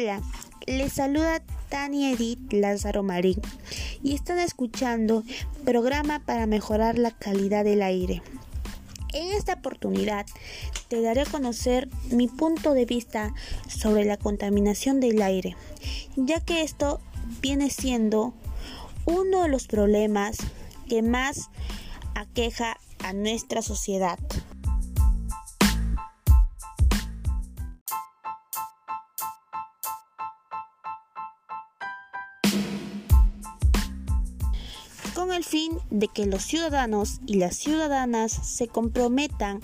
Hola, les saluda Tania Edith Lázaro Marín y están escuchando programa para mejorar la calidad del aire. En esta oportunidad te daré a conocer mi punto de vista sobre la contaminación del aire, ya que esto viene siendo uno de los problemas que más aqueja a nuestra sociedad. Con el fin de que los ciudadanos y las ciudadanas se comprometan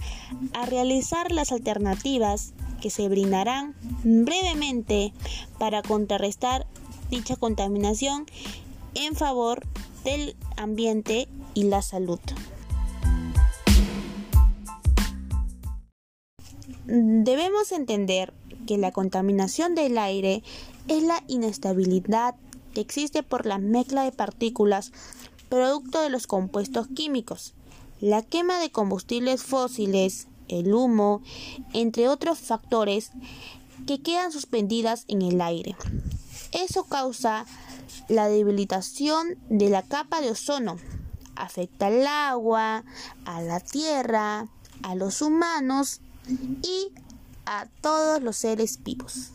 a realizar las alternativas que se brindarán brevemente para contrarrestar dicha contaminación en favor del ambiente y la salud. Debemos entender que la contaminación del aire es la inestabilidad que existe por la mezcla de partículas producto de los compuestos químicos, la quema de combustibles fósiles, el humo, entre otros factores que quedan suspendidas en el aire. Eso causa la debilitación de la capa de ozono. Afecta al agua, a la tierra, a los humanos y a todos los seres vivos.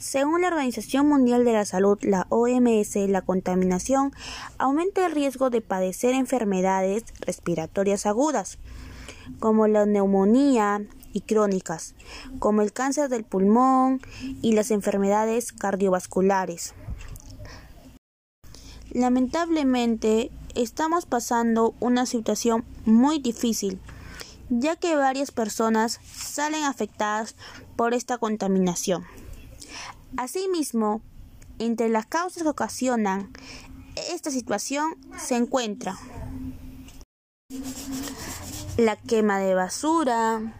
Según la Organización Mundial de la Salud, la OMS, la contaminación aumenta el riesgo de padecer enfermedades respiratorias agudas, como la neumonía y crónicas, como el cáncer del pulmón y las enfermedades cardiovasculares. Lamentablemente, estamos pasando una situación muy difícil, ya que varias personas salen afectadas por esta contaminación. Asimismo, entre las causas que ocasionan esta situación se encuentra la quema de basura,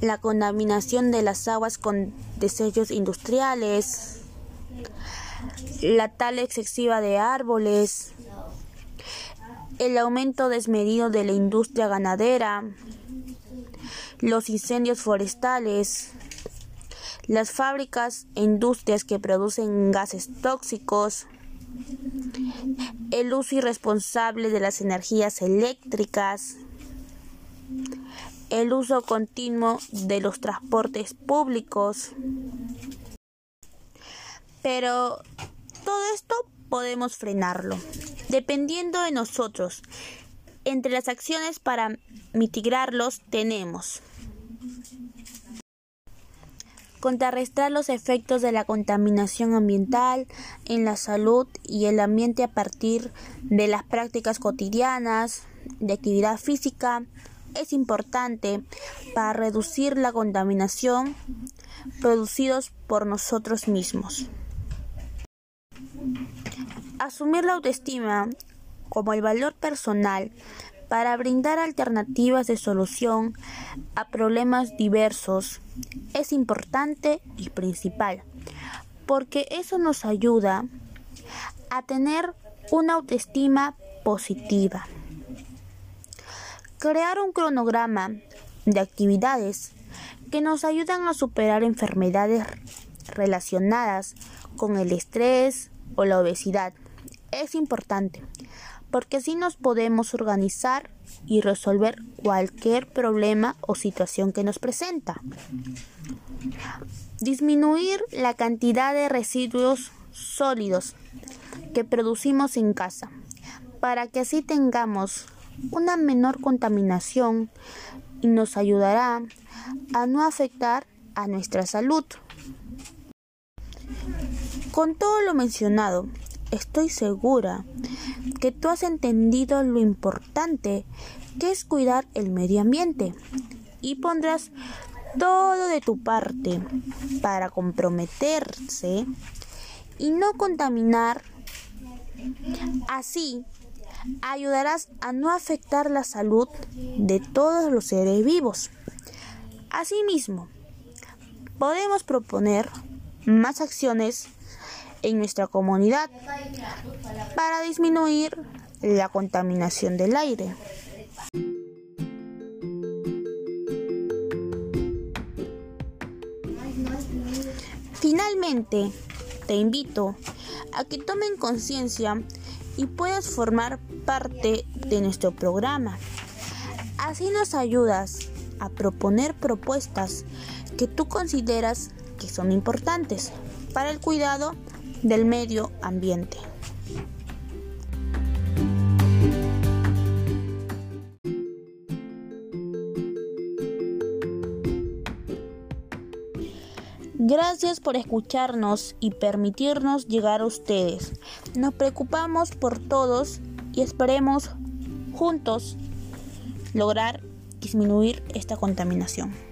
la contaminación de las aguas con desechos industriales, la tala excesiva de árboles, el aumento desmedido de la industria ganadera, los incendios forestales, las fábricas e industrias que producen gases tóxicos, el uso irresponsable de las energías eléctricas, el uso continuo de los transportes públicos. Pero todo esto podemos frenarlo, dependiendo de nosotros. Entre las acciones para mitigarlos tenemos contrarrestar los efectos de la contaminación ambiental en la salud y el ambiente a partir de las prácticas cotidianas de actividad física es importante para reducir la contaminación producidos por nosotros mismos. Asumir la autoestima como el valor personal para brindar alternativas de solución a problemas diversos es importante y principal, porque eso nos ayuda a tener una autoestima positiva. Crear un cronograma de actividades que nos ayudan a superar enfermedades relacionadas con el estrés o la obesidad es importante porque así nos podemos organizar y resolver cualquier problema o situación que nos presenta. Disminuir la cantidad de residuos sólidos que producimos en casa para que así tengamos una menor contaminación y nos ayudará a no afectar a nuestra salud. Con todo lo mencionado, estoy segura que tú has entendido lo importante que es cuidar el medio ambiente y pondrás todo de tu parte para comprometerse y no contaminar. Así ayudarás a no afectar la salud de todos los seres vivos. Asimismo, podemos proponer más acciones en nuestra comunidad para disminuir la contaminación del aire. Finalmente, te invito a que tomen conciencia y puedas formar parte de nuestro programa. Así nos ayudas a proponer propuestas que tú consideras que son importantes para el cuidado del medio ambiente. Gracias por escucharnos y permitirnos llegar a ustedes. Nos preocupamos por todos y esperemos juntos lograr disminuir esta contaminación.